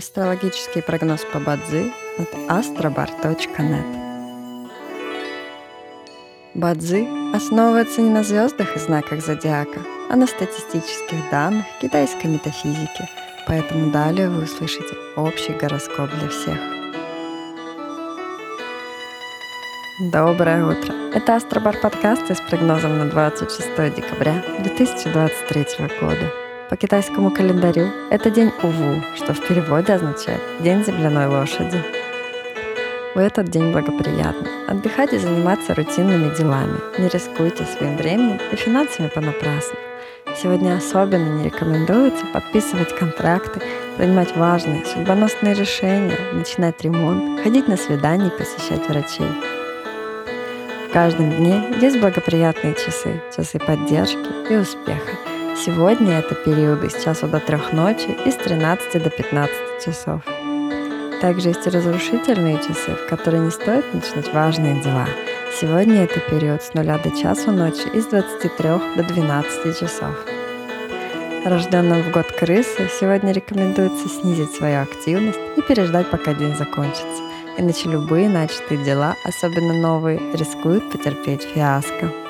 Астрологический прогноз по Бадзи от astrobar.net Бадзи основывается не на звездах и знаках зодиака, а на статистических данных китайской метафизики, поэтому далее вы услышите общий гороскоп для всех. Доброе утро! Это Астробар подкаст с прогнозом на 26 декабря 2023 года. По китайскому календарю это день Уву, что в переводе означает «день земляной лошади». В этот день благоприятно отдыхать и заниматься рутинными делами. Не рискуйте своим временем и финансами понапрасну. Сегодня особенно не рекомендуется подписывать контракты, принимать важные судьбоносные решения, начинать ремонт, ходить на свидания и посещать врачей. В каждом дне есть благоприятные часы, часы поддержки и успеха – Сегодня это периоды с часу до трех ночи и с 13 до 15 часов. Также есть разрушительные часы, в которые не стоит начинать важные дела. Сегодня это период с 0 до часу ночи и с 23 до 12 часов. Рожденным в год крысы сегодня рекомендуется снизить свою активность и переждать, пока день закончится. Иначе любые начатые дела, особенно новые, рискуют потерпеть фиаско.